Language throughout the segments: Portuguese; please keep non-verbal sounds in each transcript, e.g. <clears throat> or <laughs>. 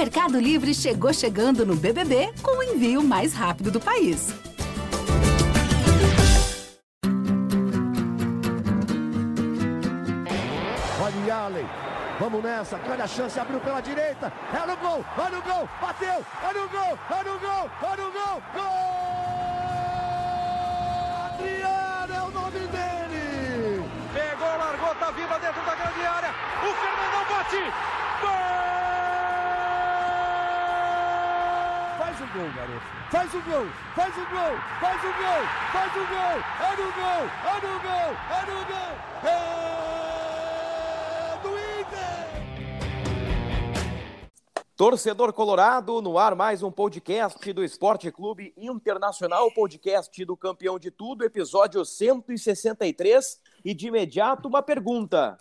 Mercado Livre chegou chegando no BBB com o envio mais rápido do país. Olha Allen. Vamos nessa, grande a chance, abriu pela direita, é no gol, olha o gol, bateu, olha o gol, olha o gol, olha o gol, gol! Adriano é o nome dele! Pegou, largou, tá viva dentro da grande área, o Fernandão bate, gol! Faz o gol, garoto, faz o gol, faz o gol, faz o gol, faz o gol, é no gol, é no gol, é no gol, é do Inter! Torcedor Colorado, no ar mais um podcast do Esporte Clube Internacional, podcast do campeão de tudo, episódio 163. E de imediato uma pergunta: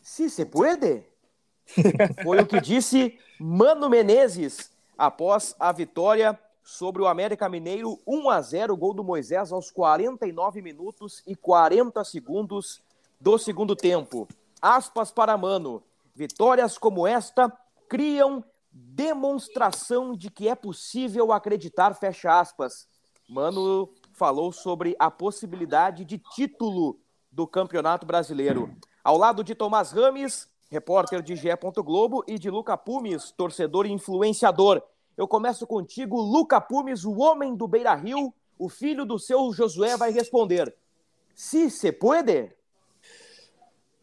se se puede? <laughs> Foi o que disse Mano Menezes após a vitória sobre o América Mineiro 1 a 0, gol do Moisés aos 49 minutos e 40 segundos do segundo tempo. Aspas para Mano: vitórias como esta criam demonstração de que é possível acreditar, fecha aspas. Mano falou sobre a possibilidade de título do Campeonato Brasileiro. Ao lado de Tomás Rames, repórter de GE. Globo, e de Luca Pumes, torcedor e influenciador. Eu começo contigo, Luca Pumes, o homem do Beira Rio, o filho do seu Josué, vai responder. Se se puede?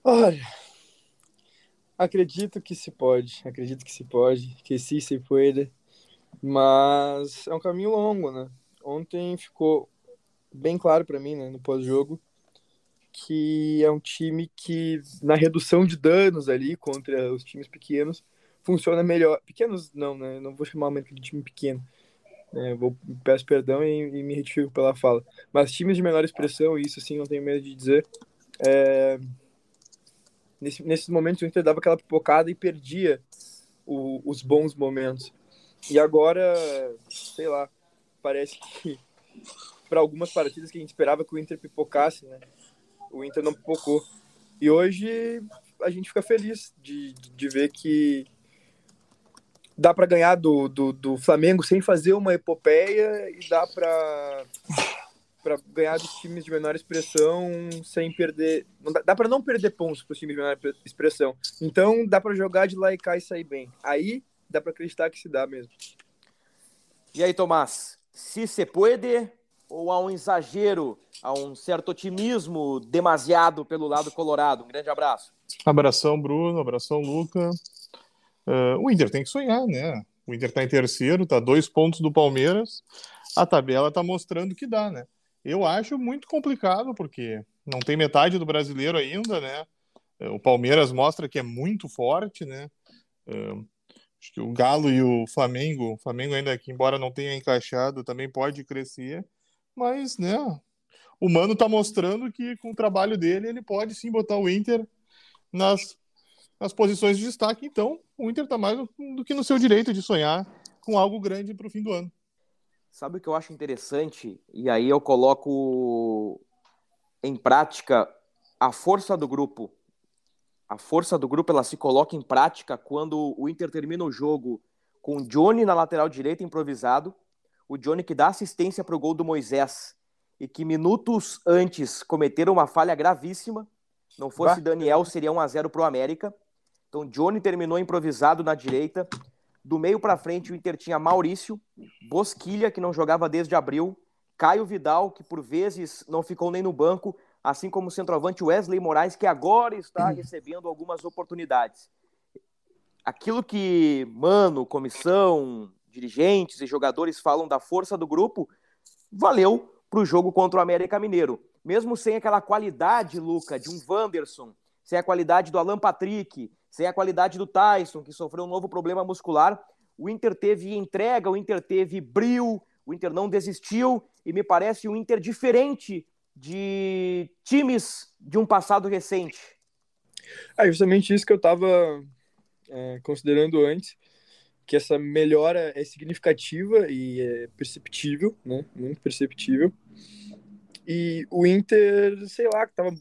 Olha, acredito que se pode, acredito que se pode, que sim se pode, mas é um caminho longo, né? Ontem ficou bem claro para mim, né, no pós-jogo, que é um time que na redução de danos ali contra os times pequenos funciona melhor. Pequenos não, né? Não vou chamar o de time pequeno. É, vou peço perdão e, e, me retifico pela fala. Mas times de menor expressão, isso sim, não tenho medo de dizer. É, nesse, nesses momentos o Inter dava aquela pipocada e perdia o, os bons momentos. E agora, sei lá, parece que <laughs> para algumas partidas que a gente esperava que o Inter pipocasse, né? O Inter não pipocou. E hoje a gente fica feliz de, de ver que dá para ganhar do, do, do, Flamengo sem fazer uma epopeia e dá para para ganhar dos times de menor expressão sem perder. Não dá dá para não perder pontos para os times de menor expressão. Então dá para jogar de lá e cá e sair bem. Aí dá para acreditar que se dá mesmo. E aí, Tomás? Se se puede ou há um exagero, há um certo otimismo demasiado pelo lado colorado? Um grande abraço. Abração, Bruno. Abração, Luca. Uh, o Inter tem que sonhar, né? O Inter está em terceiro, está dois pontos do Palmeiras. A tabela está mostrando que dá, né? Eu acho muito complicado, porque não tem metade do brasileiro ainda, né? O Palmeiras mostra que é muito forte, né? Uh, acho que o Galo e o Flamengo, o Flamengo ainda que embora não tenha encaixado, também pode crescer, mas, né? O Mano está mostrando que com o trabalho dele ele pode sim botar o Inter nas nas posições de destaque. Então, o Inter está mais do que no seu direito de sonhar com algo grande para o fim do ano. Sabe o que eu acho interessante? E aí eu coloco em prática a força do grupo. A força do grupo ela se coloca em prática quando o Inter termina o jogo com o Johnny na lateral direita improvisado, o Johnny que dá assistência para o gol do Moisés e que minutos antes cometeram uma falha gravíssima. Não fosse bah. Daniel, seria 1 a 0 para o América. Então, Johnny terminou improvisado na direita. Do meio para frente, o Inter tinha Maurício, Bosquilha, que não jogava desde abril, Caio Vidal, que por vezes não ficou nem no banco, assim como o centroavante Wesley Moraes, que agora está recebendo algumas oportunidades. Aquilo que Mano, comissão, dirigentes e jogadores falam da força do grupo, valeu para o jogo contra o América Mineiro. Mesmo sem aquela qualidade, Luca, de um Wanderson, sem a qualidade do Alan Patrick, sem a qualidade do Tyson, que sofreu um novo problema muscular, o Inter teve entrega, o Inter teve brilho, o Inter não desistiu e me parece um Inter diferente de times de um passado recente. É justamente isso que eu estava é, considerando antes, que essa melhora é significativa e é perceptível, né? Muito perceptível. E o Inter, sei lá, que estava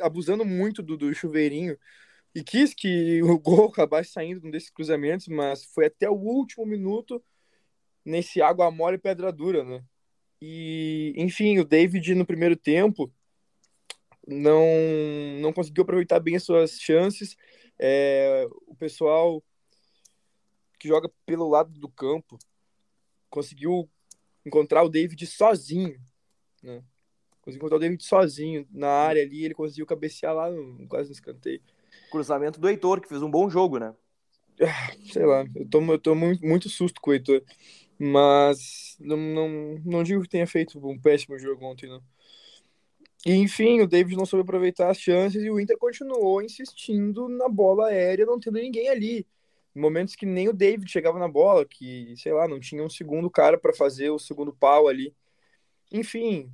abusando muito do, do chuveirinho e quis que o gol acabasse saindo desses cruzamentos, mas foi até o último minuto nesse água mole e pedra dura, né? E, enfim, o David no primeiro tempo não, não conseguiu aproveitar bem as suas chances. É, o pessoal que joga pelo lado do campo conseguiu encontrar o David sozinho, né? Conseguiu encontrar o David sozinho na área ali, ele conseguiu cabecear lá no, quase no escanteio. Cruzamento do Heitor, que fez um bom jogo, né? Ah, sei lá, eu tô, eu tô muito, muito susto com o Heitor. Mas não, não, não digo que tenha feito um péssimo jogo ontem, não. E, enfim, o David não soube aproveitar as chances e o Inter continuou insistindo na bola aérea, não tendo ninguém ali. Momentos que nem o David chegava na bola, que, sei lá, não tinha um segundo cara para fazer o segundo pau ali. Enfim,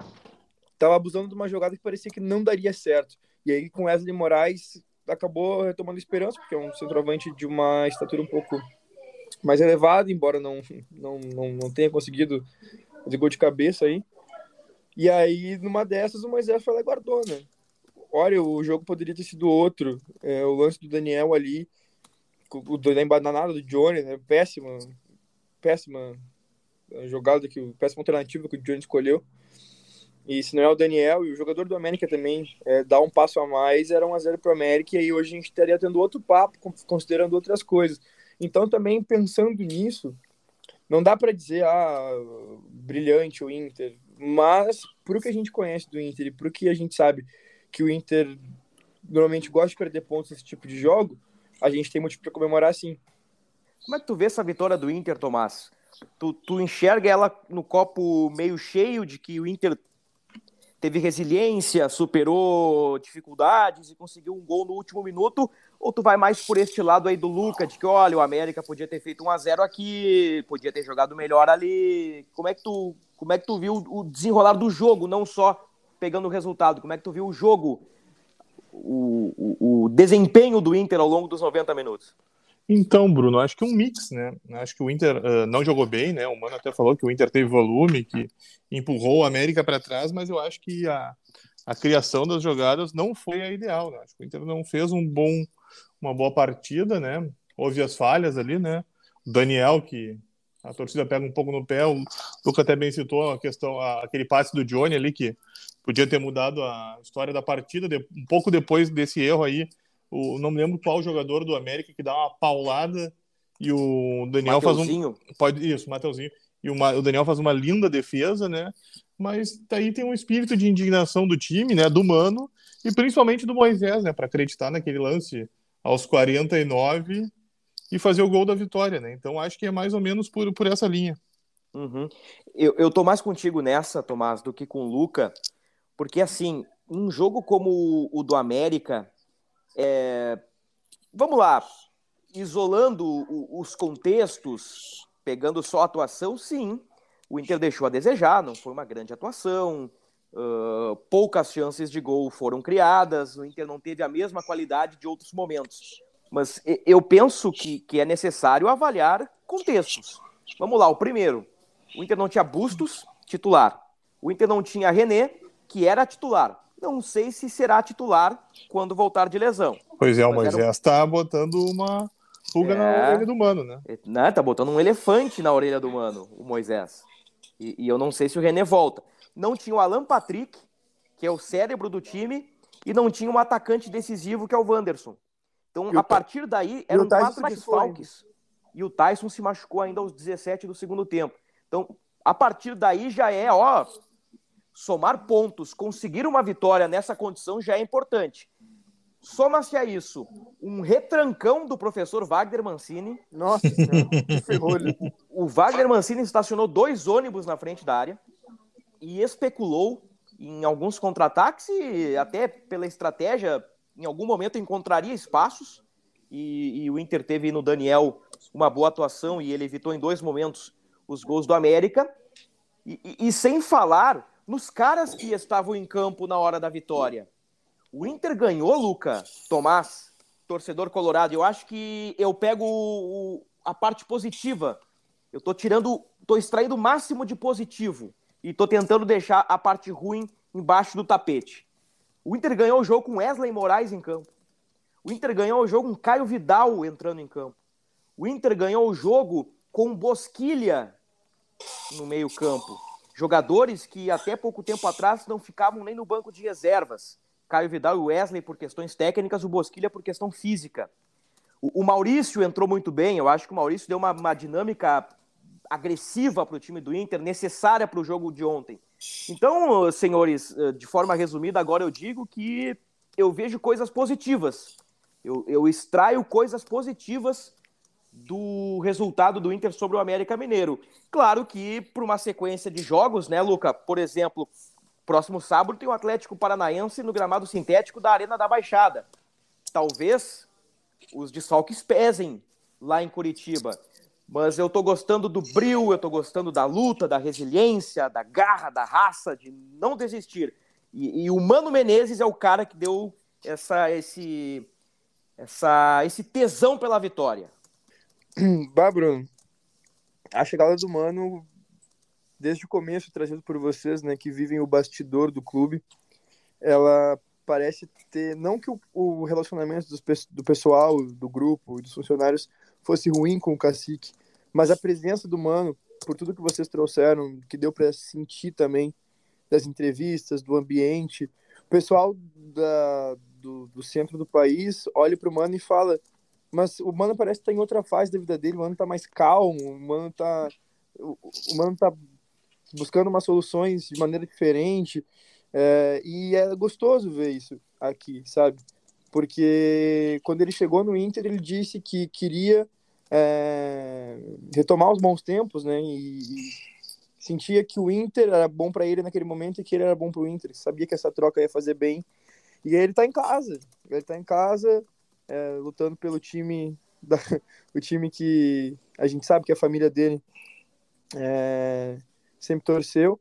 tava abusando de uma jogada que parecia que não daria certo. E aí, com Wesley Moraes, acabou retomando esperança, porque é um centroavante de uma estatura um pouco mais elevada, embora não, não, não, não tenha conseguido fazer gol de cabeça aí. E aí, numa dessas, o Moisés foi lá e guardou, né? Olha, o jogo poderia ter sido outro. É, o lance do Daniel ali, o da embananada do Johnny, né? Péssima, péssima jogada, que, péssima alternativa que o Johnny escolheu. E se não é o Daniel e o jogador do América também é, dá um passo a mais, era 1x0 para o América, e aí hoje a gente estaria tendo outro papo, considerando outras coisas. Então, também pensando nisso, não dá para dizer, ah, brilhante o Inter, mas, por o que a gente conhece do Inter e o que a gente sabe que o Inter normalmente gosta de perder pontos nesse tipo de jogo, a gente tem motivo para comemorar sim. Como é que tu vê essa vitória do Inter, Tomás? Tu, tu enxerga ela no copo meio cheio de que o Inter teve resiliência, superou dificuldades e conseguiu um gol no último minuto? Ou tu vai mais por este lado aí do Luca, de que olha, o América podia ter feito 1 a 0 aqui, podia ter jogado melhor ali. Como é que tu, como é que tu viu o desenrolar do jogo, não só pegando o resultado? Como é que tu viu o jogo, o, o, o desempenho do Inter ao longo dos 90 minutos? Então, Bruno, acho que um mix, né? Acho que o Inter uh, não jogou bem, né? O Mano até falou que o Inter teve volume, que empurrou o América para trás, mas eu acho que a, a criação das jogadas não foi a ideal, né? Acho que o Inter não fez um bom, uma boa partida, né? Houve as falhas ali, né? O Daniel, que a torcida pega um pouco no pé, o Luca até bem citou a questão, a, aquele passe do Johnny ali, que podia ter mudado a história da partida, de, um pouco depois desse erro aí, o, não me lembro qual jogador do América que dá uma paulada e o Daniel Mateuzinho. faz um. Pode, isso, Mateuzinho. E o, o Daniel faz uma linda defesa, né? Mas daí tem um espírito de indignação do time, né? Do Mano e principalmente do Moisés, né? Para acreditar naquele lance aos 49 e fazer o gol da vitória, né? Então acho que é mais ou menos por, por essa linha. Uhum. Eu, eu tô mais contigo nessa, Tomás, do que com o Luca, porque assim, um jogo como o, o do América, é... Vamos lá, isolando os contextos, pegando só a atuação, sim, o Inter deixou a desejar, não foi uma grande atuação, uh, poucas chances de gol foram criadas, o Inter não teve a mesma qualidade de outros momentos. Mas eu penso que, que é necessário avaliar contextos. Vamos lá, o primeiro, o Inter não tinha Bustos, titular. O Inter não tinha René, que era titular. Não sei se será titular quando voltar de lesão. Pois é, o Moisés está um... botando uma pulga é... na orelha do mano, né? Né, tá botando um elefante na orelha do mano, o Moisés. E, e, eu não sei se o René volta. Não tinha o Alan Patrick, que é o cérebro do time, e não tinha um atacante decisivo, que é o Wanderson. Então, a partir daí, eram quatro desfalques. E o Tyson se machucou ainda aos 17 do segundo tempo. Então, a partir daí já é, ó, somar pontos, conseguir uma vitória nessa condição já é importante. Soma-se a isso um retrancão do professor Wagner Mancini. Nossa senhora, que ferrou O Wagner Mancini estacionou dois ônibus na frente da área e especulou em alguns contra-ataques e até pela estratégia, em algum momento encontraria espaços. E, e, o Inter teve no Daniel uma boa atuação e ele evitou em dois momentos os gols do América. E, e, e sem falar nos caras que estavam em campo na hora da vitória. O Inter ganhou, Luca, Tomás, torcedor colorado. Eu acho que eu pego o, a parte positiva. Eu tô tirando, tô extraindo o máximo de positivo e tô tentando deixar a parte ruim embaixo do tapete. O Inter ganhou o jogo com Wesley Moraes em campo. O Inter ganhou o jogo com Caio Vidal entrando em campo. O Inter ganhou o jogo com Bosquilha no meio-campo. Jogadores que até pouco tempo atrás não ficavam nem no banco de reservas. Caio Vidal e Wesley por questões técnicas, o Bosquilha por questão física. O, o Maurício entrou muito bem, eu acho que o Maurício deu uma, uma dinâmica agressiva para o time do Inter, necessária para o jogo de ontem. Então, senhores, eh, de forma resumida, agora eu digo que eu vejo coisas positivas. Eu, eu extraio coisas positivas do resultado do Inter sobre o América Mineiro. Claro que para uma sequência de jogos, né, Luca? Por exemplo, próximo sábado tem o Atlético Paranaense no gramado sintético da Arena da Baixada. Talvez os desfalques pesem lá em Curitiba. Mas eu tô gostando do bril, eu tô gostando da luta, da resiliência, da garra, da raça, de não desistir. E, e o Mano Menezes é o cara que deu essa, esse, essa, esse tesão pela vitória. <clears throat> Bah, Bruno, a chegada do Mano, desde o começo, trazido por vocês, né, que vivem o bastidor do clube, ela parece ter, não que o, o relacionamento dos, do pessoal, do grupo dos funcionários fosse ruim com o cacique, mas a presença do Mano, por tudo que vocês trouxeram, que deu para sentir também das entrevistas, do ambiente, o pessoal da, do, do centro do país olha para o Mano e fala: Mas o Mano parece estar tá em outra fase da vida dele, o Mano está mais calmo, o Mano está o, Mano tá buscando umas soluções de maneira diferente. É, e é gostoso ver isso aqui, sabe? porque quando ele chegou no Inter, ele disse que queria é, retomar os bons tempos, né? E, e, sentia que o Inter era bom para ele naquele momento e que ele era bom para o Inter. Sabia que essa troca ia fazer bem. E aí ele está em casa. Ele está em casa, é, lutando pelo time, da, <laughs> o time que a gente sabe que a família dele é, sempre torceu.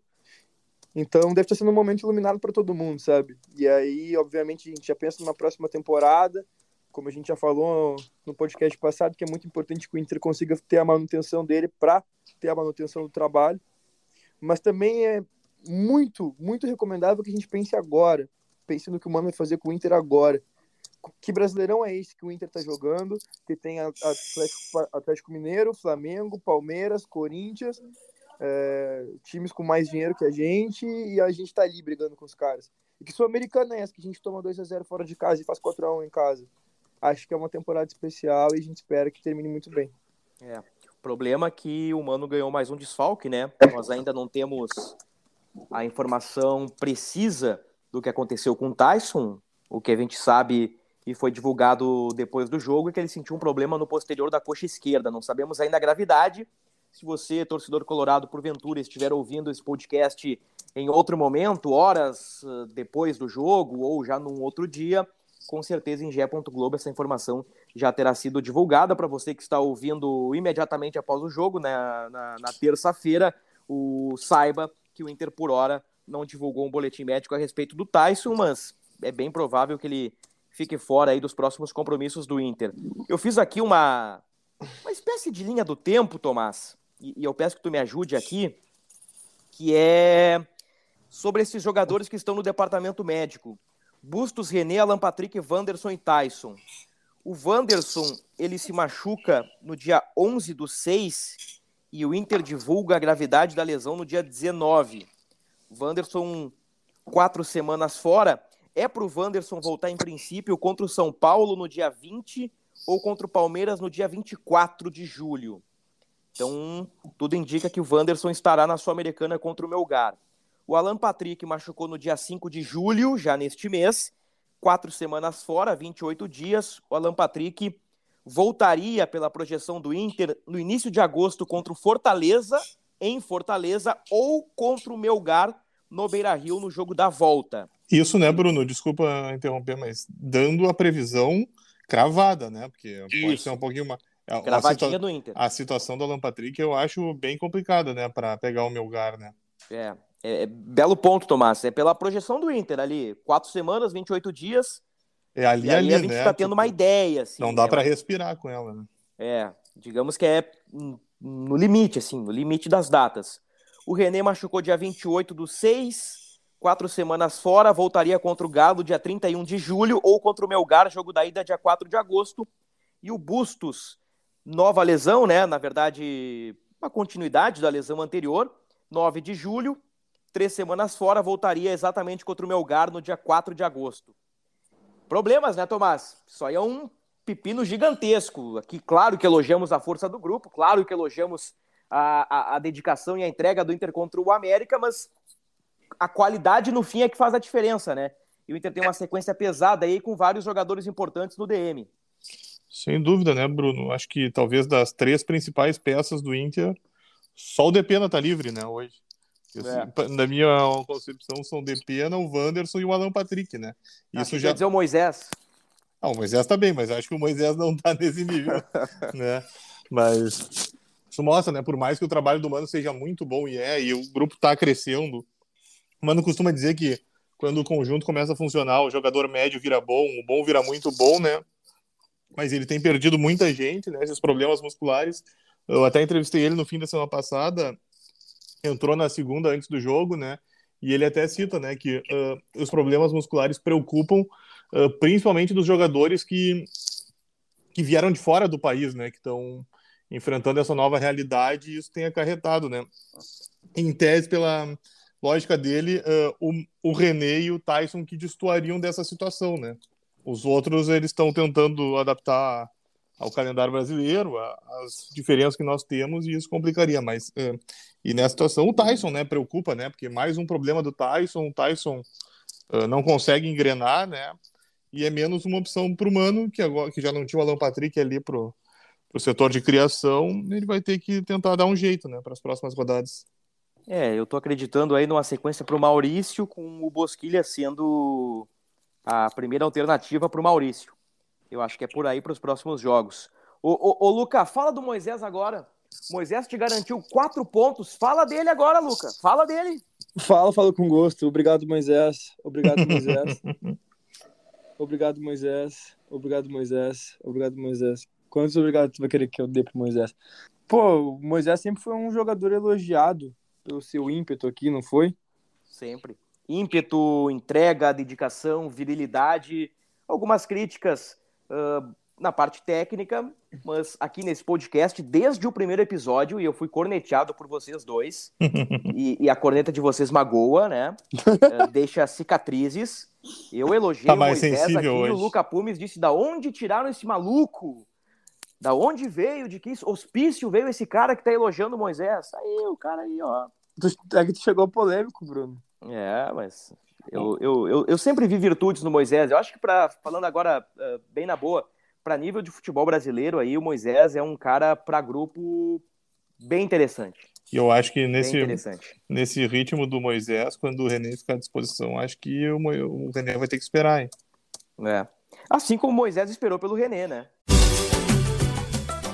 Então deve estar sendo um momento iluminado para todo mundo, sabe? E aí, obviamente, a gente já pensa numa próxima temporada, como a gente já falou no podcast passado, que é muito importante que o Inter consiga ter a manutenção dele para ter a manutenção do trabalho. Mas também é muito, muito recomendável que a gente pense agora, pense no que o Mano vai fazer com o Inter agora. Que brasileirão é esse que o Inter está jogando? Que tem Atlético, Atlético Mineiro, Flamengo, Palmeiras, Corinthians é, times com mais dinheiro que a gente e a gente tá ali brigando com os caras. E que Sul-Americana é essa, que a gente toma 2 a 0 fora de casa e faz 4 a 1 em casa. Acho que é uma temporada especial e a gente espera que termine muito bem. É. Problema é que o Mano ganhou mais um desfalque, né? Nós ainda não temos a informação precisa do que aconteceu com o Tyson. O que a gente sabe e foi divulgado depois do jogo é que ele sentiu um problema no posterior da coxa esquerda. Não sabemos ainda a gravidade, se você, torcedor colorado, porventura estiver ouvindo esse podcast em outro momento, horas ah, depois do jogo ou já num outro dia, com certeza em Gé.globo essa informação já terá sido divulgada para você que está ouvindo imediatamente após o jogo, né, na, na terça-feira, o saiba que o Inter por hora não divulgou um boletim médico a respeito do Tyson, mas é bem provável que ele fique fora aí dos próximos compromissos do Inter. Eu fiz aqui uma uma espécie de linha do tempo, Tomás, e, e eu peço que tu me ajude aqui, que é sobre esses jogadores que estão no departamento médico. Bustos, René, Alan Patrick, Wanderson e Tyson. O Wanderson, ele se machuca no dia 11 do 6 e o Inter divulga a gravidade da lesão no dia 19. O Wanderson, quatro semanas fora. É para o Wanderson voltar, em princípio, contra o São Paulo no dia 20 ou contra o Palmeiras no dia 24 de julho. Então, tudo indica que o Wanderson estará na Sul-Americana contra o Melgar. O Alan Patrick machucou no dia 5 de julho, já neste mês, quatro semanas fora, 28 dias. O Alan Patrick voltaria pela projeção do Inter no início de agosto contra o Fortaleza, em Fortaleza, ou contra o Melgar no Beira Rio no jogo da volta. Isso, né, Bruno? Desculpa interromper, mas dando a previsão cravada, né? Porque Isso. pode ser um pouquinho mais. Cravadinha situa... do Inter. A situação do Alan Patrick eu acho bem complicada, né? Para pegar o meu lugar, né? É, é, é, belo ponto, Tomás. É pela projeção do Inter ali. Quatro semanas, 28 dias. É ali, e ali, a gente né? tá tendo uma tipo, ideia. Assim, não dá né? para respirar com ela, né? É, digamos que é no limite, assim, no limite das datas. O René machucou dia 28 do 6 quatro semanas fora, voltaria contra o Galo dia 31 de julho ou contra o Melgar, jogo da ida dia 4 de agosto. E o Bustos, nova lesão, né? Na verdade, uma continuidade da lesão anterior, 9 de julho, três semanas fora, voltaria exatamente contra o Melgar no dia 4 de agosto. Problemas, né, Tomás? Isso aí é um pepino gigantesco. Aqui, claro que elogiamos a força do grupo, claro que elogiamos a, a, a dedicação e a entrega do Inter contra o América, mas a qualidade no fim é que faz a diferença, né? E o Inter tem uma sequência pesada aí com vários jogadores importantes no DM. Sem dúvida, né, Bruno? Acho que talvez das três principais peças do Inter, só o Depena tá livre, né, hoje. É. Na minha concepção, são o Depena, o Wanderson e o Alan Patrick, né? Isso Acho já. Quer dizer o Moisés. Ah, o Moisés tá bem, mas acho que o Moisés não tá <laughs> nesse nível, <laughs> né? Mas isso mostra, né? Por mais que o trabalho do Mano seja muito bom e é, e o grupo tá crescendo, Mano costuma dizer que quando o conjunto começa a funcionar, o jogador médio vira bom, o bom vira muito bom, né? Mas ele tem perdido muita gente, né? Esses problemas musculares. Eu até entrevistei ele no fim da semana passada, entrou na segunda antes do jogo, né? E ele até cita, né, que uh, os problemas musculares preocupam uh, principalmente dos jogadores que que vieram de fora do país, né, que estão enfrentando essa nova realidade e isso tem acarretado, né? Em tese, pela lógica dele, uh, o, o René e o Tyson que destoariam dessa situação, né? Os outros, eles estão tentando adaptar ao calendário brasileiro, as diferenças que nós temos, e isso complicaria, mas... Uh, e nessa situação, o Tyson, né, preocupa, né? Porque mais um problema do Tyson, o Tyson uh, não consegue engrenar, né? E é menos uma opção para o Mano, que, agora, que já não tinha o Alan Patrick ali pro o setor de criação, ele vai ter que tentar dar um jeito, né, para as próximas rodadas. É, eu tô acreditando aí numa sequência para o Maurício, com o Bosquilha sendo a primeira alternativa para o Maurício. Eu acho que é por aí para os próximos jogos. Ô, ô, ô, Luca, fala do Moisés agora. Moisés te garantiu quatro pontos. Fala dele agora, Luca. Fala dele. Fala, falo com gosto. Obrigado, Moisés. Obrigado, Moisés. <laughs> Obrigado, Moisés. Obrigado, Moisés. Obrigado, Moisés. Quantos obrigado tu vai querer que eu dê pro Moisés? Pô, o Moisés sempre foi um jogador elogiado pelo seu ímpeto aqui, não foi? Sempre. Ímpeto, entrega, dedicação, virilidade, algumas críticas uh, na parte técnica, mas aqui nesse podcast, desde o primeiro episódio, e eu fui corneteado por vocês dois, <laughs> e, e, a corneta de vocês magoa, né? uh, deixa cicatrizes. Eu elogiei tá o Moisés aqui, hoje. o Luca Pumes disse, da onde tiraram esse maluco? Da onde veio, de que hospício veio esse cara que tá elogiando Moisés? Aí, o cara aí, ó. É que tu chegou polêmico, Bruno. É, mas eu, eu, eu, eu sempre vi virtudes no Moisés. Eu acho que, pra, falando agora uh, bem na boa, para nível de futebol brasileiro, aí o Moisés é um cara para grupo bem interessante. E eu acho que nesse, nesse ritmo do Moisés, quando o René ficar à disposição, acho que o, o René vai ter que esperar, hein? É. Assim como o Moisés esperou pelo René, né?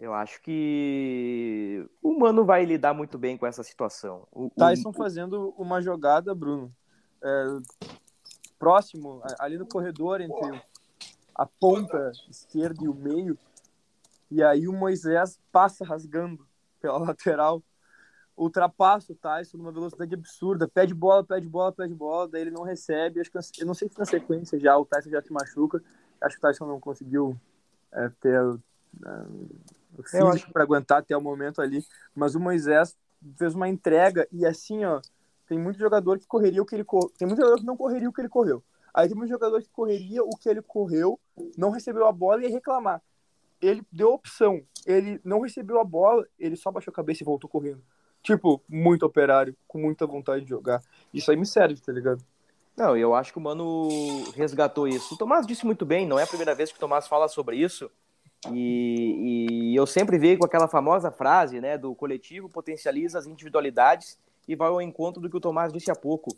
Eu acho que o Mano vai lidar muito bem com essa situação. O, Tyson o... fazendo uma jogada, Bruno, é, próximo, ali no corredor entre a ponta esquerda e o meio, e aí o Moisés passa rasgando pela <laughs> lateral, ultrapassa o Tyson numa velocidade absurda, pede bola, pede bola, pede bola, daí ele não recebe, acho que eu não sei se na sequência já o Tyson já se machuca, acho que o Tyson não conseguiu é, ter é, físico para aguentar até o momento ali, mas o Moisés fez uma entrega e assim, ó, tem muito jogador que correria o que ele cor... tem muito jogador que não correria o que ele correu. Aí tem muito jogador que correria o que ele correu, não recebeu a bola e ia reclamar. Ele deu opção. Ele não recebeu a bola, ele só baixou a cabeça e voltou correndo. Tipo, muito operário, com muita vontade de jogar. Isso aí me serve, tá ligado? Não, eu acho que o Mano resgatou isso. O Tomás disse muito bem, não é a primeira vez que o Tomás fala sobre isso. E, e eu sempre vejo com aquela famosa frase, né, do coletivo potencializa as individualidades e vai ao encontro do que o Tomás disse há pouco.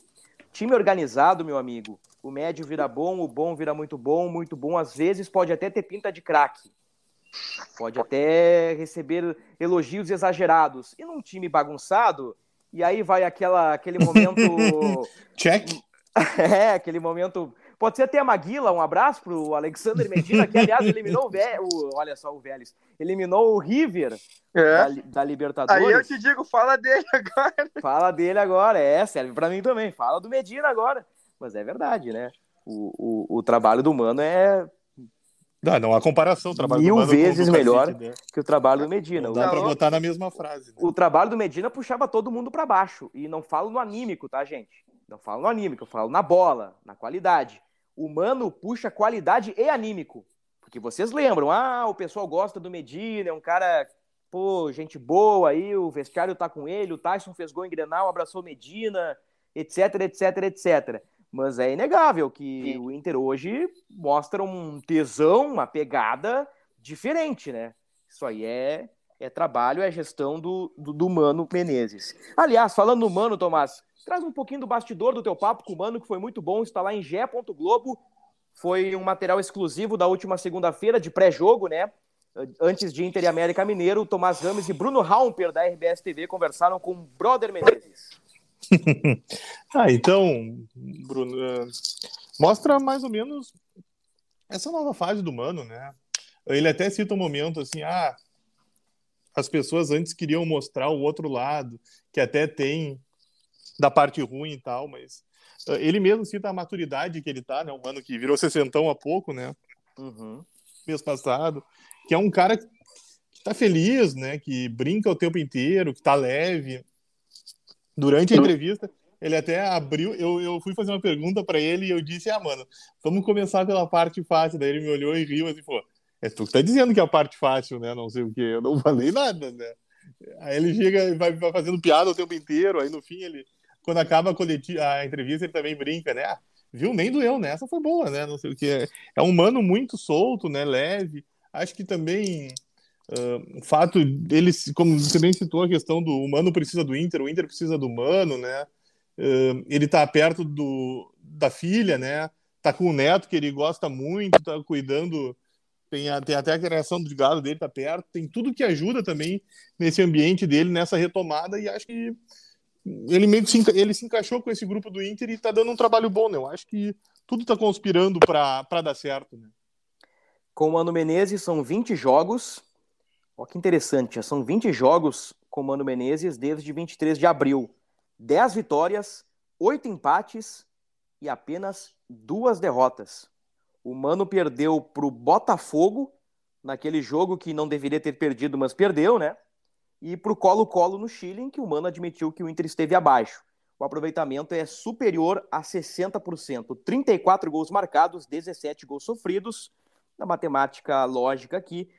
Time organizado, meu amigo, o médio vira bom, o bom vira muito bom, muito bom, às vezes pode até ter pinta de craque. Pode até receber elogios exagerados. E num time bagunçado, e aí vai aquela, aquele momento. <laughs> Check. <laughs> é, aquele momento. Pode ser até a Maguila, um abraço pro Alexander Medina, que aliás eliminou o, Vé... o olha só o Vélez, eliminou o River É. da, da Libertadores. Aí eu te digo, fala dele agora. <laughs> Fala dele agora, é, serve pra mim também. Fala do Medina agora. Mas é verdade, né? O, o, o trabalho do Mano é Não, não há comparação. o trabalho Mil do Mano com o vezes do melhor. Cacete, né? que o trabalho do Medina. Não dá pra Não. botar na mesma frase. né? o trabalho do Medina puxava todo mundo pra baixo. E não falo no anímico, tá, gente? Não falo no anímico, eu falo na bola, na qualidade. O Mano puxa qualidade e anímico. Porque vocês lembram, ah, o pessoal gosta do Medina, é um cara, pô, gente boa aí, o vestiário tá com ele, o Tyson fez gol em Grenal, abraçou Medina, etc, etc, etc. Mas é inegável que o Inter hoje mostra um tesão, uma pegada diferente, né? Isso aí é, é trabalho, é gestão do, do, do Mano Menezes. Aliás, falando no Mano, Tomás, traz um pouquinho do bastidor do teu papo com o Mano, que foi muito bom, está lá em gé.globo. Foi um material exclusivo da última segunda-feira, de pré-jogo, né? Antes de Inter e América Mineiro, Tomás Rames e Bruno Raumper, da RBS TV, conversaram com o Brother Menezes. <laughs> Ah, então, Bruno, eh, mostra mais ou menos essa nova fase do Mano, né? Ele até cita um momento assim, ah, as pessoas antes queriam mostrar o outro lado, que até tem da parte ruim e tal, mas eh, ele mesmo cita a maturidade que ele tá, né? Um mano que virou sessentão há pouco, né? Uhum. mês passado, que é um cara que tá feliz, né? Que brinca o tempo inteiro, que tá leve. Durante a entrevista, ele até abriu. Eu, eu fui fazer uma pergunta para ele e eu disse: Ah, mano, vamos começar pela parte fácil. Daí ele me olhou e riu assim, pô. É tu que tá dizendo que é a parte fácil, né? Não sei o quê. Eu não falei nada, né? Aí ele chega e vai, vai fazendo piada o tempo inteiro. Aí no fim, ele, quando acaba a, coleti- a entrevista, ele também brinca, né? Ah, viu? Nem doeu, né? Essa foi boa, né? Não sei o quê. É um mano muito solto, né? Leve. Acho que também ah, o fato dele, como você bem citou, a questão do humano precisa do Inter, o Inter precisa do humano, né? Ah, ele tá perto do, da filha, né? Tá com o neto que ele gosta muito, tá cuidando, tem, a- tem até a criação do gado dele tá perto, tem tudo que ajuda também nesse ambiente dele, nessa retomada, e acho que ele meio que se, ele se encaixou com esse grupo do Inter e tá dando um trabalho bom, né? Eu acho que tudo tá conspirando para dar certo, né? Com o Mano Menezes são 20 jogos. Olha que interessante, já são 20 jogos com o Mano Menezes desde 23 de abril. 10 vitórias, 8 empates e apenas duas derrotas. O Mano perdeu para o Botafogo, naquele jogo que não deveria ter perdido, mas perdeu, né? E para o Colo-Colo no Chile, em que o Mano admitiu que o Inter esteve abaixo. O aproveitamento é superior a 60%. 34 gols marcados, 17 gols sofridos. Na matemática lógica aqui,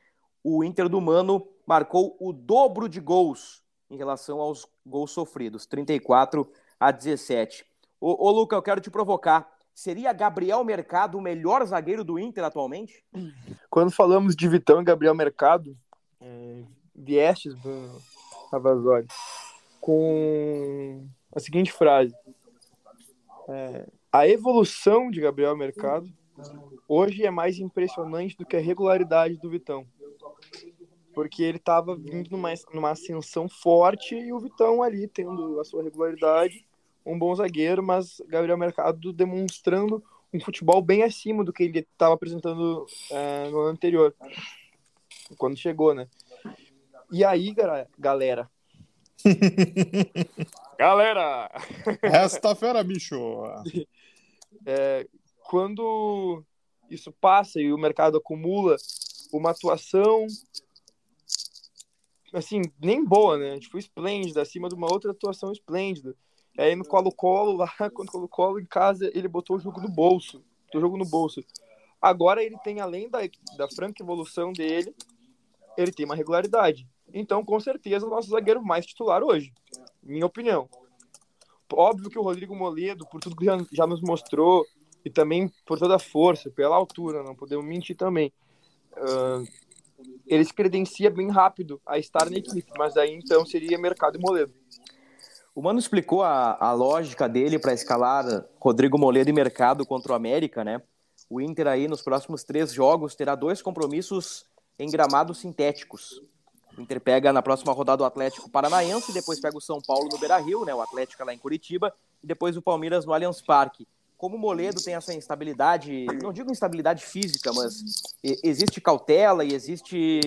o Inter do Mano marcou o dobro de gols em relação aos gols sofridos, 34 a 17. Ô, ô Luca, eu quero te provocar. Seria Gabriel Mercado o melhor zagueiro do Inter atualmente? Quando falamos de Vitão e Gabriel Mercado, é, viestes, Ravazoli, com a seguinte frase. É, a evolução de Gabriel Mercado hoje é mais impressionante do que a regularidade do Vitão. Porque ele estava vindo numa, numa ascensão forte e o Vitão ali tendo a sua regularidade, um bom zagueiro, mas Gabriel Mercado demonstrando um futebol bem acima do que ele estava apresentando é, no ano anterior, quando chegou, né? E aí, galera. <laughs> galera! Esta fera, bicho! É, quando isso passa e o mercado acumula uma atuação assim, nem boa, né? Tipo, esplêndida, acima de uma outra atuação esplêndida. E aí no Colo-Colo, lá, <laughs> quando Colo-Colo em casa, ele botou o jogo no bolso. O jogo no bolso. Agora ele tem, além da, da franca evolução dele, ele tem uma regularidade. Então, com certeza, o nosso zagueiro mais titular hoje. Minha opinião. Óbvio que o Rodrigo Moledo, por tudo que já, já nos mostrou, e também por toda a força, pela altura, não podemos mentir também. ah, ele se credencia bem rápido a estar na equipe, mas aí então seria Mercado e Moledo. O Mano explicou a, a lógica dele para escalar Rodrigo Moledo e Mercado contra o América, né? O Inter aí nos próximos três jogos terá dois compromissos em gramados sintéticos. O Inter pega na próxima rodada o Atlético Paranaense, depois pega o São Paulo no Beira-Rio, né, o Atlético é lá em Curitiba, e depois o Palmeiras no Allianz Parque. Como o Moledo tem essa instabilidade, não digo instabilidade física, mas existe cautela e existe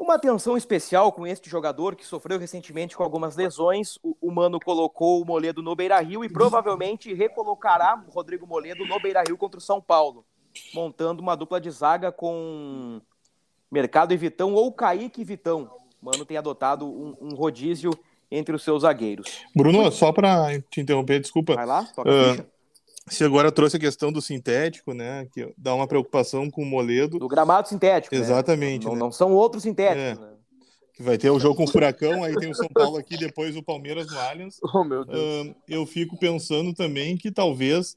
uma atenção especial com este jogador que sofreu recentemente com algumas lesões. O, Mano colocou o Moledo no Beira-Rio e provavelmente recolocará o Rodrigo Moledo no Beira-Rio contra o São Paulo, montando uma dupla de zaga com Mercado e Vitão ou Kaique e Vitão. O Mano tem adotado um, um rodízio entre os seus zagueiros. Bruno, só para te interromper, desculpa. Vai lá, toca uh, Você agora trouxe a questão do sintético, né? Que dá uma preocupação com o Moledo. Do gramado sintético. Né? Exatamente. Né? Não, né? não, são outros sintéticos. É. Né? Que vai ter o jogo com o Furacão, aí tem o São Paulo aqui, depois o Palmeiras no Allianz. <laughs> Oh, meu Deus. Uh, eu fico pensando também que talvez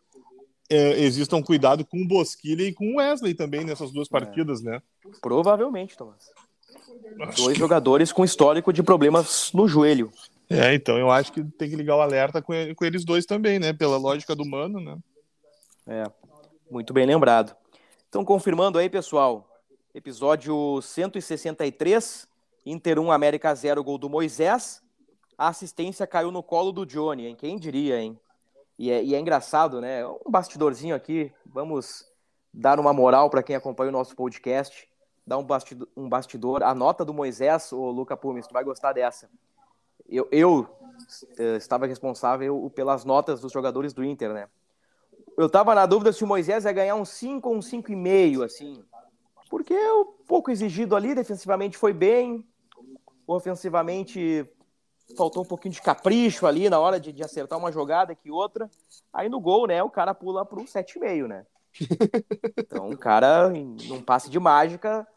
é, exista um cuidado com o Bosquilha e com o Wesley também nessas duas é. partidas, é. né? Provavelmente, Thomas. Dois jogadores com histórico de problemas no joelho. É, então eu acho que tem que ligar o alerta com, com eles dois também, né? Pela lógica do mano, né? É, muito bem lembrado. Então, confirmando aí, pessoal, episódio 163, Inter 1, América 0, gol do Moisés. A assistência caiu no colo do Johnny, hein? Quem diria, hein? E é, e é engraçado, né? Um bastidorzinho aqui, vamos dar uma moral para quem acompanha o nosso podcast, dar um bastidor, um bastidor. A nota do Moisés, o Luca Pumes, tu vai gostar dessa. Eu, eu uh, estava responsável pelas notas dos jogadores do Inter, né? Eu estava na dúvida se o Moisés ia ganhar um 5 ou um 5,5, assim. Porque o é pouco exigido ali, defensivamente foi bem, ofensivamente faltou um pouquinho de capricho ali na hora de, de acertar uma jogada que outra. Aí no gol, né, o cara pula pro 7,5, né? <laughs> Então o cara, num passe de mágica,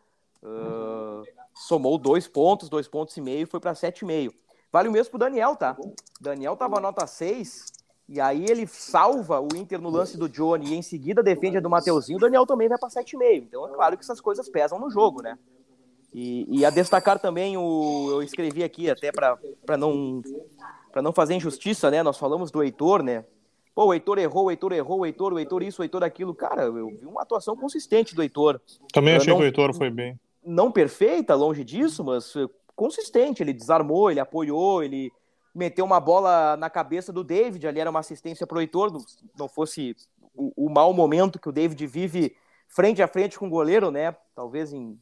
uh, somou dois pontos, dois pontos e meio, foi para 7,5. Vale o mesmo pro Daniel, tá? Daniel tava nota 6, e aí ele salva o Inter no lance do Johnny e em seguida defende a do Mateuzinho, o Daniel também vai para 7,5. Então é claro que essas coisas pesam no jogo, né? E, e a destacar também o. Eu escrevi aqui até para não, não fazer injustiça, né? Nós falamos do Heitor, né? Pô, o Heitor errou, o Heitor errou, o Heitor, o Heitor isso, o Heitor aquilo. Cara, eu vi uma atuação consistente do Heitor. Também achei não, que o Heitor foi bem. Não perfeita, longe disso, mas consistente. Ele desarmou, ele apoiou, ele meteu uma bola na cabeça do David. Ali era uma assistência pro Heitor, não, fosse o, o mau momento que o David vive frente a frente com o goleiro, né? Talvez em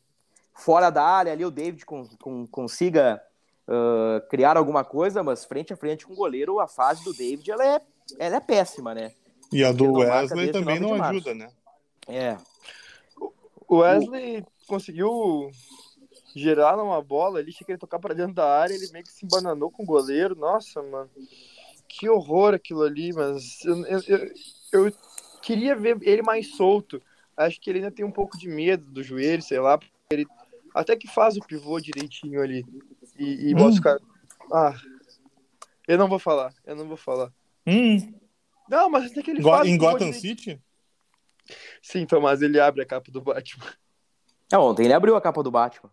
fora da área ali o David com, com, consiga uh, criar alguma coisa, mas frente a frente com o goleiro, a fase do David ela é, ela é péssima, né? E a do Wesley também não ajuda, né? É. O Wesley conseguiu gerar uma bola ali, tinha que ele tocar para dentro da área, ele meio que se embananou com o goleiro. Nossa, mano. Que horror aquilo ali, mas eu, eu, eu, eu queria ver ele mais solto. Acho que ele ainda tem um pouco de medo do joelho, sei lá. Ele até que faz o pivô direitinho ali. E, e hum. bota os caras. Ah. Eu não vou falar. Eu não vou falar. Hum. Não, mas até que ele Go faz. Em Gotham City? Sim, Tomás, ele abre a capa do Batman. É, ontem ele abriu a capa do Batman.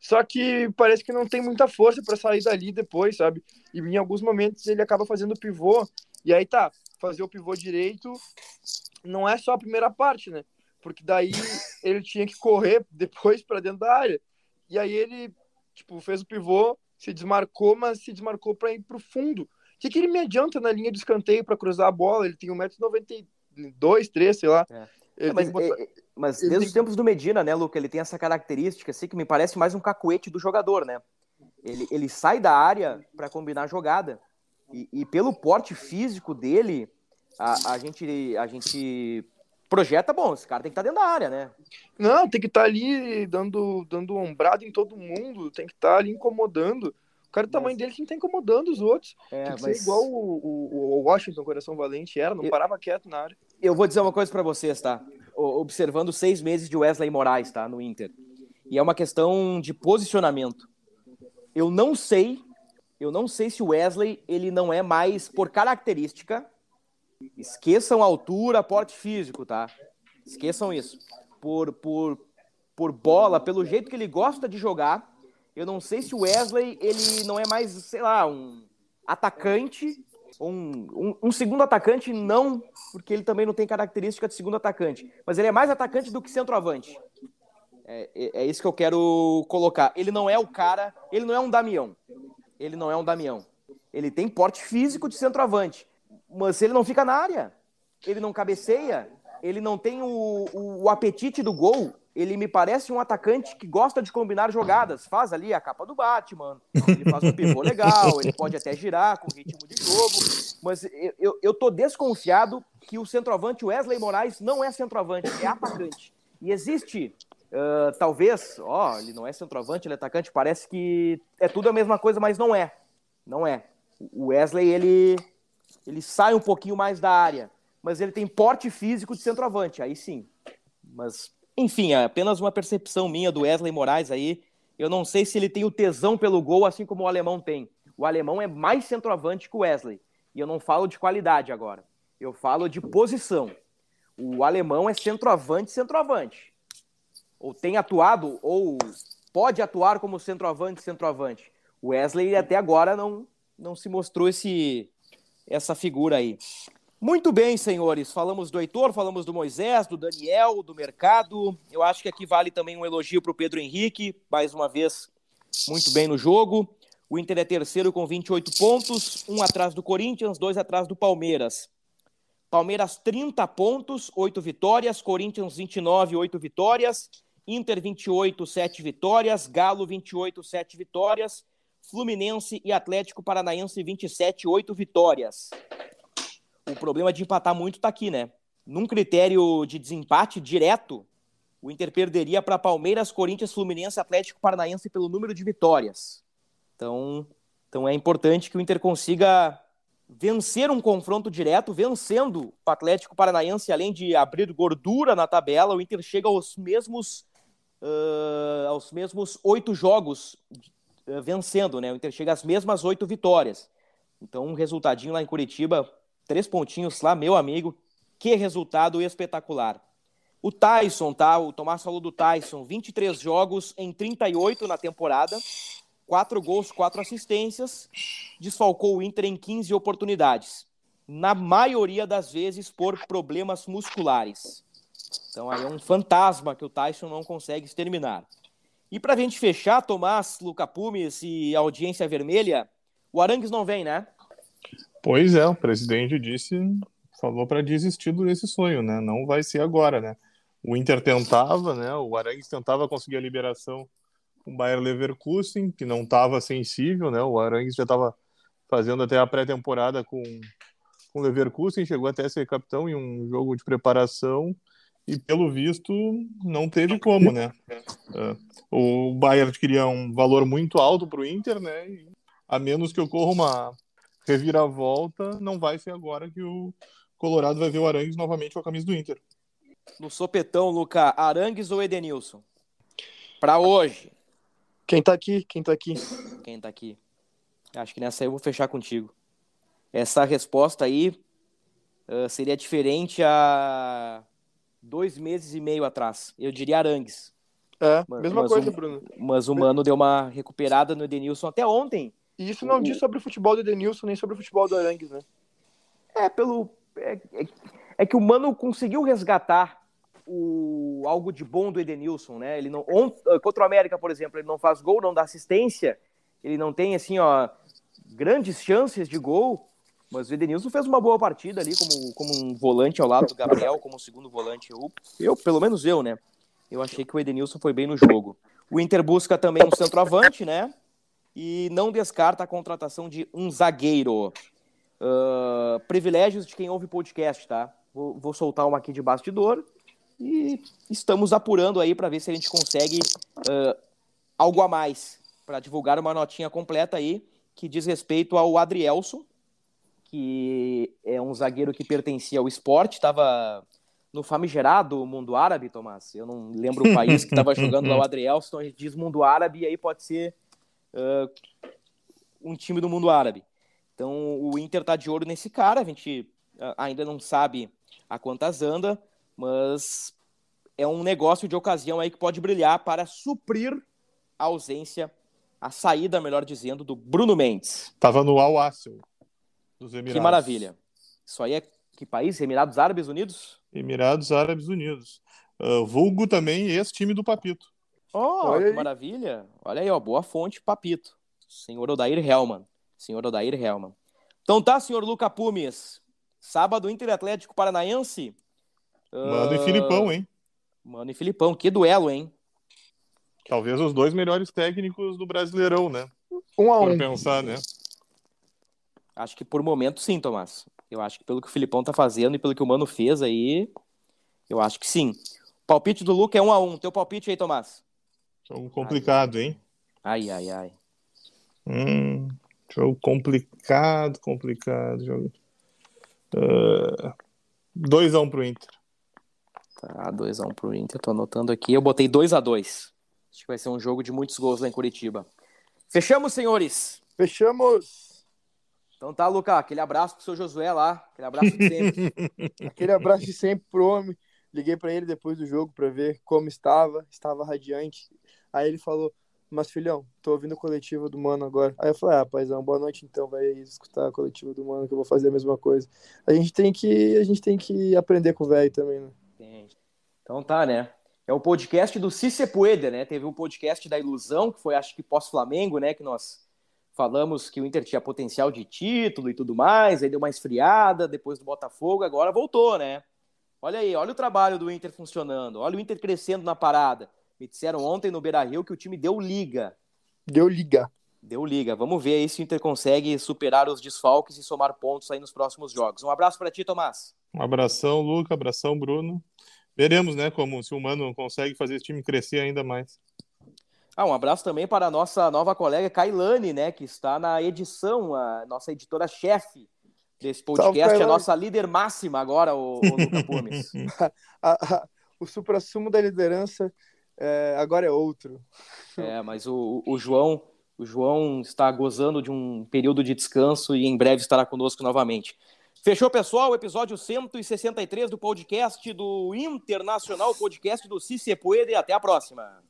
Só que parece que não tem muita força para sair dali depois, sabe? E em alguns momentos ele acaba fazendo o pivô. E aí tá, fazer o pivô direito não é só a primeira parte, né? porque daí <laughs> ele tinha que correr depois para dentro da área. E aí ele, tipo, fez o pivô, se desmarcou, mas se desmarcou para ir pro fundo. O que, que ele me adianta na linha de escanteio para cruzar a bola? Ele tem 1,92m, 3, sei lá. É. É, mas, botar... é, mas desde tem... os tempos do Medina, né, Luca, ele tem essa característica, assim, que me parece mais um cacuete do jogador, né? Ele, ele sai da área para combinar a jogada. E, e, pelo porte físico dele, a, a, gente, a gente projeta bom, esse cara tem que estar tá dentro da área, né? Não, tem que estar tá ali dando, dando ombrado em todo mundo, tem que estar tá ali incomodando. O cara do tamanho mas... dele que estar incomodando os outros. É, tem que mas... ser igual o, o, o, Washington, Coração Valente, era, não eu... parava quieto na área. Eu vou dizer uma coisa para vocês, tá? Observando seis meses de Wesley Moraes, tá? No Inter. E é uma questão de posicionamento. Eu não sei, eu não sei se o Wesley ele não é mais, por característica, Esqueçam altura, porte físico, tá? Esqueçam isso. Por, por, por bola, pelo jeito que ele gosta de jogar, eu não sei se o Wesley ele não é mais, sei lá, um atacante, um, um, um, segundo atacante, não, porque ele também não tem característica de segundo atacante, mas ele é mais atacante do que centroavante. É, é, é, isso que eu quero colocar. Ele não é o cara, ele não é um Damião. Ele não é um Damião. Ele tem porte físico de centroavante, mas ele não fica na área. Ele não cabeceia, ele não tem o, o, o apetite do gol. Ele me parece um atacante que gosta de combinar jogadas. Faz ali a capa do Batman, ele faz um pivô legal, ele pode até girar com ritmo de jogo. Mas eu, eu, tô desconfiado que o centroavante Wesley Moraes não é centroavante, é atacante. E existe Uh, talvez, ó, ele não é centroavante, ele é atacante, parece que é tudo a mesma coisa, mas não é. Não é. O Wesley, ele, ele sai um pouquinho mais da área, mas ele tem porte físico de centroavante, aí sim. Mas, enfim, é apenas uma percepção minha do Wesley Moraes aí. Eu não sei se ele tem o tesão pelo gol, assim como o alemão tem. O alemão é mais centroavante que o Wesley. E eu não falo de qualidade agora. Eu falo de posição. O alemão é centroavante, centroavante ou tem atuado, ou pode atuar como centroavante, centroavante. O Wesley até agora não, não se mostrou esse, essa figura aí. Muito bem, senhores. Falamos do Heitor, falamos do Moisés, do Daniel, do mercado. Eu acho que aqui vale também um elogio para o Pedro Henrique, mais uma vez, muito bem no jogo. O Inter é terceiro com 28 pontos, um atrás do Corinthians, dois atrás do Palmeiras. Palmeiras 30 pontos, 8 vitórias, Corinthians 29, 8 vitórias. Inter 28, 7 vitórias, Galo 28, 7 vitórias, Fluminense e Atlético Paranaense 27, 8 vitórias. O problema de empatar muito está aqui, né? Num critério de desempate direto, o Inter perderia para Palmeiras, Corinthians, Fluminense, Atlético Paranaense pelo número de vitórias. Então, então é importante que o Inter consiga vencer um confronto direto, vencendo o Atlético Paranaense, além de abrir gordura na tabela, o Inter chega aos mesmos uh, aos mesmos oito jogos uh, vencendo, né? O Inter chega às mesmas oito vitórias. Então, um resultadinho lá em Curitiba, três pontinhos lá, meu amigo, que resultado espetacular. O Tyson, tá? O Tomás falou do Tyson, 23 jogos em 38 na temporada, quatro gols, quatro assistências, desfalcou o Inter em 15 oportunidades, na maioria das vezes por problemas musculares. Então aí é um fantasma que o Tyson não consegue exterminar. E para a gente fechar, Tomás, Luca Pumes e audiência vermelha, o Arangues não vem, né? Pois é, o presidente disse, falou para desistir desse sonho, né? Não vai ser agora, né? O Inter tentava, né? O Arangues tentava conseguir a liberação com o Bayer Leverkusen, que não estava sensível, né? O Arangues já estava fazendo até a pré-temporada com com o Leverkusen, chegou até a ser capitão em um jogo de preparação e pelo visto não teve como, né? É, o Bayern queria um valor muito alto para o Inter, né? A menos que ocorra uma reviravolta, não vai ser agora que o Colorado vai ver o Arangues novamente com a camisa do Inter. No sopetão, Luca, Arangues ou Edenilson? Para hoje. Quem tá aqui? Quem tá aqui? Quem tá aqui? Acho que nessa aí eu vou fechar contigo. Essa resposta aí uh, seria diferente a dois meses e meio atrás. Eu diria Arangues. É, mesma mas coisa, o, Bruno. Mas o Mano deu uma recuperada no Edenilson até ontem. E isso não o... diz sobre o futebol do Edenilson, nem sobre o futebol do Arangues, né? É, pelo. É, é, é, que o Mano conseguiu resgatar o algo de bom do Edenilson, né? Ele não. On, contra o América, por exemplo, ele não faz gol, não dá assistência, ele não tem, assim, ó, grandes chances de gol. Mas o Edenilson fez uma boa partida ali, como, como um volante ao lado do Gabriel, como segundo volante. Eu, eu, pelo menos eu, né? Eu achei que o Edenilson foi bem no jogo. O Inter busca também um centroavante, né? E não descarta a contratação de um zagueiro. Uh, privilégios de quem ouve podcast, tá? Vou, vou, soltar uma aqui de bastidor. E estamos apurando aí para ver se a gente consegue uh, algo a mais para divulgar uma notinha completa aí que diz respeito ao Adrielson, que é um zagueiro que pertencia ao esporte, estava no famigerado mundo árabe, Tomás. Eu não lembro o país que estava jogando lá o <laughs> Adrielson, a gente diz mundo árabe, e aí pode ser uh, um time do mundo árabe. Então o Inter está de olho nesse cara, a gente ainda não sabe a quantas anda, mas é um negócio de ocasião aí que pode brilhar para suprir a ausência, a saída, melhor dizendo, do Bruno Mendes. Tava no Al Assel. Dos Emirados. Que maravilha. Isso aí é que país? Emirados Árabes Unidos? Emirados Árabes Unidos. Uh, vulgo também esse time do Papito. Oh, Olha que aí. maravilha. Olha aí, ó, boa fonte, papito. Senhor Odair Helman. Senhor Odair Helman. Então tá, senhor Luca Pumes. Sábado, Inter Atlético Paranaense. Mano uh... e Filipão, hein? Mano e Filipão, que duelo, hein? Talvez os dois melhores técnicos do Brasileirão, né? Um a um. Por pensar, né? Acho que por momento sim, Tomás. Eu acho que pelo que o Filipão tá fazendo e pelo que o Mano fez aí, eu acho que sim. O palpite do Luca é um a um. Teu palpite aí, Tomás? Jogo complicado, ai, hein? Ai, ai, ai. Hum, jogo complicado, complicado. Jogo. 2x1 uh, um pro Inter. Tá, 2x1 um pro Inter. Tô anotando aqui. Eu botei 2x2. Acho que vai ser um jogo de muitos gols lá em Curitiba. Fechamos, senhores? Fechamos. Então tá, Luca. Aquele abraço pro seu Josué lá. Aquele abraço de sempre. <laughs> aquele abraço de sempre pro homem. Liguei para ele depois do jogo para ver como estava. Estava radiante. Aí ele falou: Mas filhão, tô ouvindo a coletiva do Mano agora. Aí eu falei: Ah, paizão, boa noite então. Vai escutar a coletiva do Mano que eu vou fazer a mesma coisa. A gente tem que, a gente tem que aprender com o velho também, né? Então tá, né? É o podcast do Cice né? Teve um podcast da Ilusão, que foi acho que pós-Flamengo, né? Que nós falamos que o Inter tinha potencial de título e tudo mais, aí deu uma esfriada depois do Botafogo, agora voltou, né? Olha aí, olha o trabalho do Inter funcionando, olha o Inter crescendo na parada. Me disseram ontem no Beira Rio que o time deu liga. Deu liga. Deu liga. Vamos ver aí se o Inter consegue superar os desfalques e somar pontos aí nos próximos jogos. Um abraço para ti, Tomás. Um abração, Luca. Abração, Bruno. Veremos, né, como se o Mano consegue fazer esse time crescer ainda mais. Ah, um abraço também para a nossa nova colega Kailane, né, que está na edição, a nossa editora-chefe desse podcast, Salve, a nossa líder máxima agora, o, o Luca Pumes. <laughs> o supra-sumo da liderança é, agora é outro. É, mas o, o João o João está gozando de um período de descanso e em breve estará conosco novamente. Fechou, pessoal? O episódio 163 do podcast do Internacional, podcast do Cici Puede. E até a próxima.